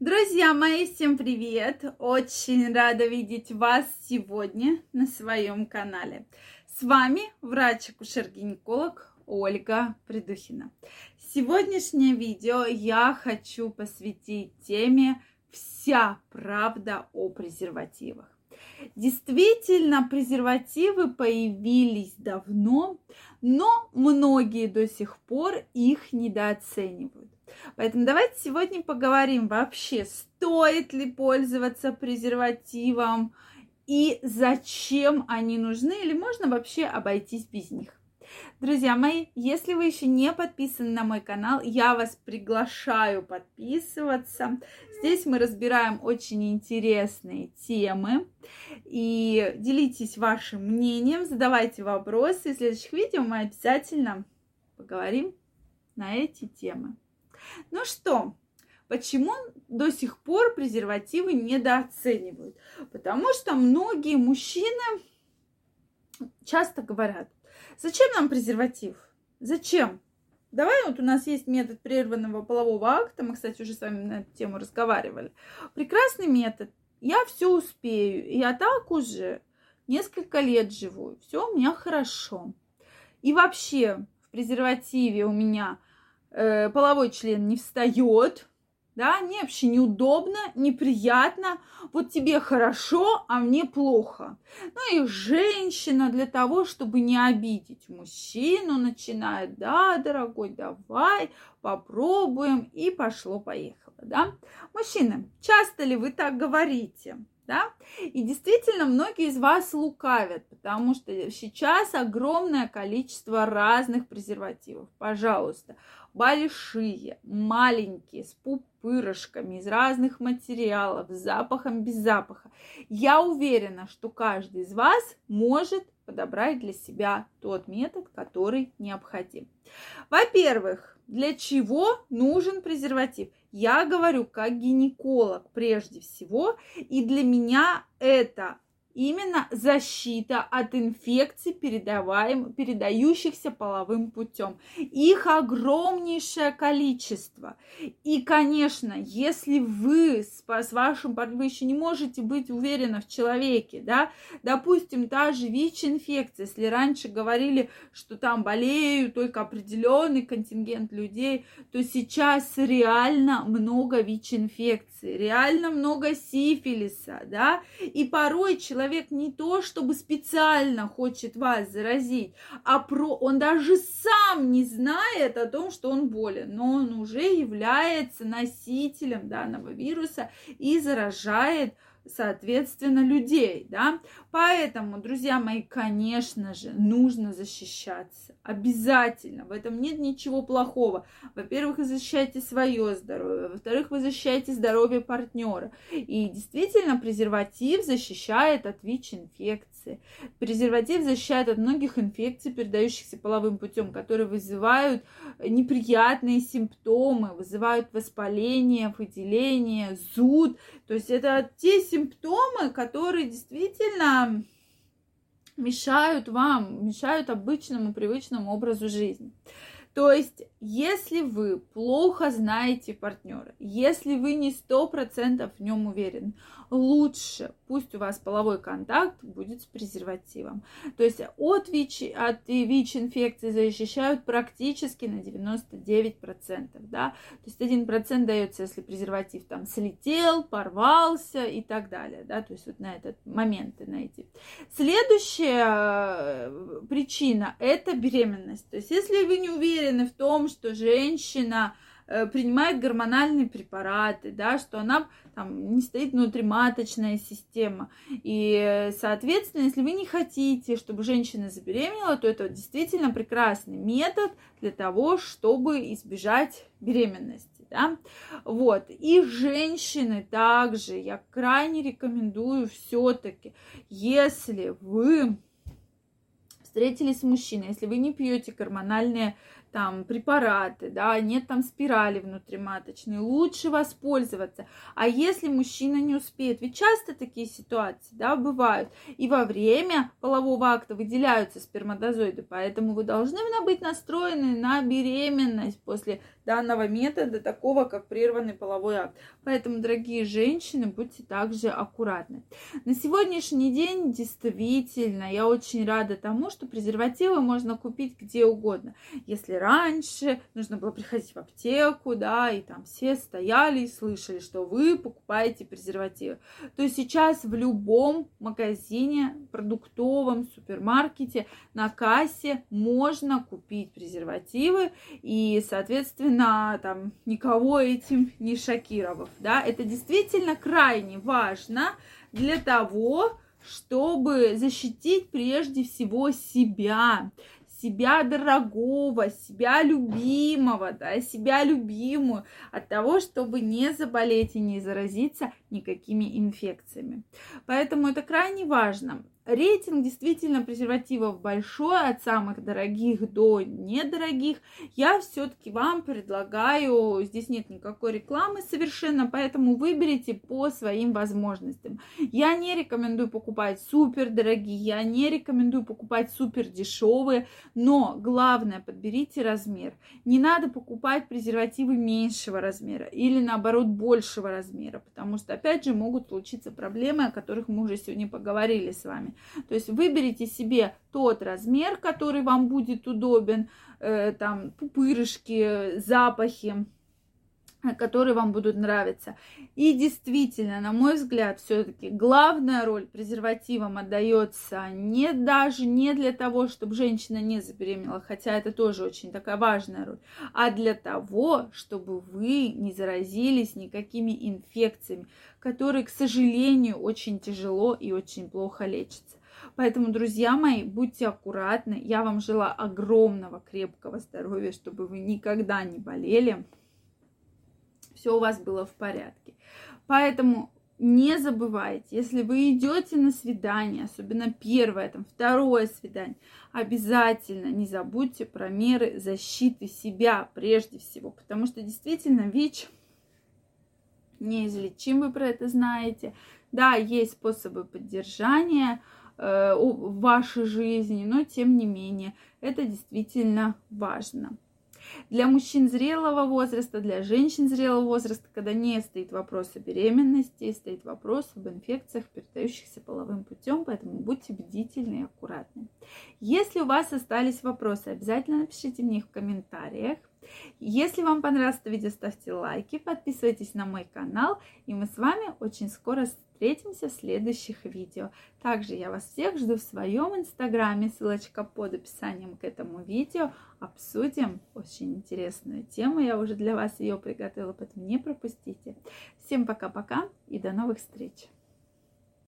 Друзья мои, всем привет! Очень рада видеть вас сегодня на своем канале. С вами врач-акушер-гинеколог Ольга Придухина. Сегодняшнее видео я хочу посвятить теме «Вся правда о презервативах». Действительно, презервативы появились давно, но многие до сих пор их недооценивают. Поэтому давайте сегодня поговорим вообще, стоит ли пользоваться презервативом и зачем они нужны, или можно вообще обойтись без них. Друзья мои, если вы еще не подписаны на мой канал, я вас приглашаю подписываться. Здесь мы разбираем очень интересные темы. И делитесь вашим мнением, задавайте вопросы. В следующих видео мы обязательно поговорим на эти темы. Ну что, Почему до сих пор презервативы недооценивают? Потому что многие мужчины часто говорят, зачем нам презерватив? Зачем? Давай, вот у нас есть метод прерванного полового акта, мы, кстати, уже с вами на эту тему разговаривали. Прекрасный метод, я все успею, я так уже несколько лет живу, все у меня хорошо. И вообще в презервативе у меня э, половой член не встает, да, мне вообще неудобно, неприятно, вот тебе хорошо, а мне плохо. Ну и женщина для того, чтобы не обидеть мужчину, начинает, да, дорогой, давай, попробуем, и пошло-поехало, да. Мужчины, часто ли вы так говорите? да? И действительно, многие из вас лукавят, потому что сейчас огромное количество разных презервативов. Пожалуйста, большие, маленькие, с пупырышками, из разных материалов, с запахом, без запаха. Я уверена, что каждый из вас может подобрать для себя тот метод, который необходим. Во-первых, для чего нужен презерватив? Я говорю как гинеколог прежде всего, и для меня это именно защита от инфекций, передаваем, передающихся половым путем. Их огромнейшее количество. И, конечно, если вы с, с вашим вы еще не можете быть уверены в человеке, да, допустим, та же ВИЧ-инфекция, если раньше говорили, что там болеют только определенный контингент людей, то сейчас реально много ВИЧ-инфекций, реально много сифилиса, да, и порой человек человек не то, чтобы специально хочет вас заразить, а про он даже сам не знает о том, что он болен, но он уже является носителем данного вируса и заражает соответственно, людей, да. Поэтому, друзья мои, конечно же, нужно защищаться. Обязательно. В этом нет ничего плохого. Во-первых, вы защищаете свое здоровье. Во-вторых, вы защищаете здоровье партнера. И действительно, презерватив защищает от ВИЧ-инфекции. Презерватив защищает от многих инфекций, передающихся половым путем, которые вызывают неприятные симптомы, вызывают воспаление, выделение, зуд. То есть это те симптомы, которые действительно мешают вам, мешают обычному привычному образу жизни. То есть, если вы плохо знаете партнера, если вы не сто процентов в нем уверены, лучше пусть у вас половой контакт будет с презервативом. То есть от ВИЧ, от ВИЧ-инфекции защищают практически на 99%, да. То есть 1% дается, если презерватив там слетел, порвался и так далее, да. То есть вот на этот момент найти. Следующая э, причина – это беременность. То есть если вы не уверены в том, что женщина Э, принимает гормональные препараты, да, что она там не стоит внутриматочная система. И, соответственно, если вы не хотите, чтобы женщина забеременела, то это действительно прекрасный метод для того, чтобы избежать беременности. Да? Вот. И женщины также я крайне рекомендую все-таки, если вы встретились с мужчиной, если вы не пьете гормональные там препараты, да, нет там спирали внутриматочной, лучше воспользоваться. А если мужчина не успеет, ведь часто такие ситуации, да, бывают, и во время полового акта выделяются сперматозоиды, поэтому вы должны быть настроены на беременность после данного метода, такого как прерванный половой акт. Поэтому, дорогие женщины, будьте также аккуратны. На сегодняшний день действительно я очень рада тому, что презервативы можно купить где угодно. Если раньше нужно было приходить в аптеку, да, и там все стояли и слышали, что вы покупаете презервативы, то сейчас в любом магазине, продуктовом, супермаркете, на кассе можно купить презервативы и, соответственно, там никого этим не шокировав, да, это действительно крайне важно для того, чтобы защитить прежде всего себя, себя дорогого, себя любимого, да, себя любимую от того, чтобы не заболеть и не заразиться никакими инфекциями. Поэтому это крайне важно. Рейтинг действительно презервативов большой, от самых дорогих до недорогих. Я все-таки вам предлагаю, здесь нет никакой рекламы совершенно, поэтому выберите по своим возможностям. Я не рекомендую покупать супер дорогие, я не рекомендую покупать супер дешевые, но главное, подберите размер. Не надо покупать презервативы меньшего размера или наоборот большего размера, потому что опять же могут случиться проблемы, о которых мы уже сегодня поговорили с вами. То есть выберите себе тот размер, который вам будет удобен, э, там пупырышки, запахи, которые вам будут нравиться. И действительно, на мой взгляд, все-таки главная роль презервативам отдается не даже не для того, чтобы женщина не забеременела, хотя это тоже очень такая важная роль, а для того, чтобы вы не заразились никакими инфекциями, которые, к сожалению, очень тяжело и очень плохо лечатся. Поэтому, друзья мои, будьте аккуратны. Я вам желаю огромного крепкого здоровья, чтобы вы никогда не болели. Все у вас было в порядке. Поэтому не забывайте, если вы идете на свидание, особенно первое, там, второе свидание, обязательно не забудьте про меры защиты себя прежде всего, потому что действительно ВИЧ неизлечим, вы про это знаете. Да, есть способы поддержания, Э, в вашей жизни, но тем не менее это действительно важно. Для мужчин зрелого возраста, для женщин зрелого возраста, когда не стоит вопрос о беременности, стоит вопрос об инфекциях, передающихся половым путем, поэтому будьте бдительны и аккуратны. Если у вас остались вопросы, обязательно напишите мне их в комментариях. Если вам понравилось это видео, ставьте лайки, подписывайтесь на мой канал, и мы с вами очень скоро встретимся в следующих видео. Также я вас всех жду в своем инстаграме, ссылочка под описанием к этому видео. Обсудим очень интересную тему, я уже для вас ее приготовила, поэтому не пропустите. Всем пока-пока и до новых встреч!